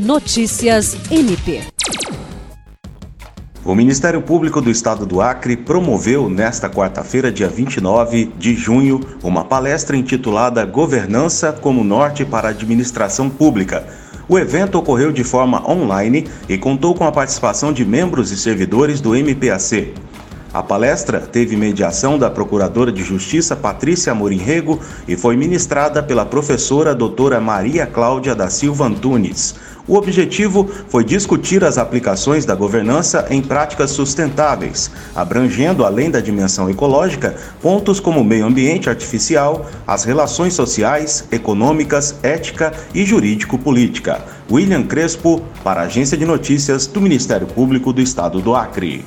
Notícias MP. O Ministério Público do Estado do Acre promoveu nesta quarta-feira, dia 29 de junho, uma palestra intitulada Governança como Norte para a Administração Pública. O evento ocorreu de forma online e contou com a participação de membros e servidores do MPAC. A palestra teve mediação da Procuradora de Justiça Patrícia Amorim Rego e foi ministrada pela professora doutora Maria Cláudia da Silva Antunes. O objetivo foi discutir as aplicações da governança em práticas sustentáveis, abrangendo, além da dimensão ecológica, pontos como meio ambiente artificial, as relações sociais, econômicas, ética e jurídico-política. William Crespo, para a Agência de Notícias do Ministério Público do Estado do Acre.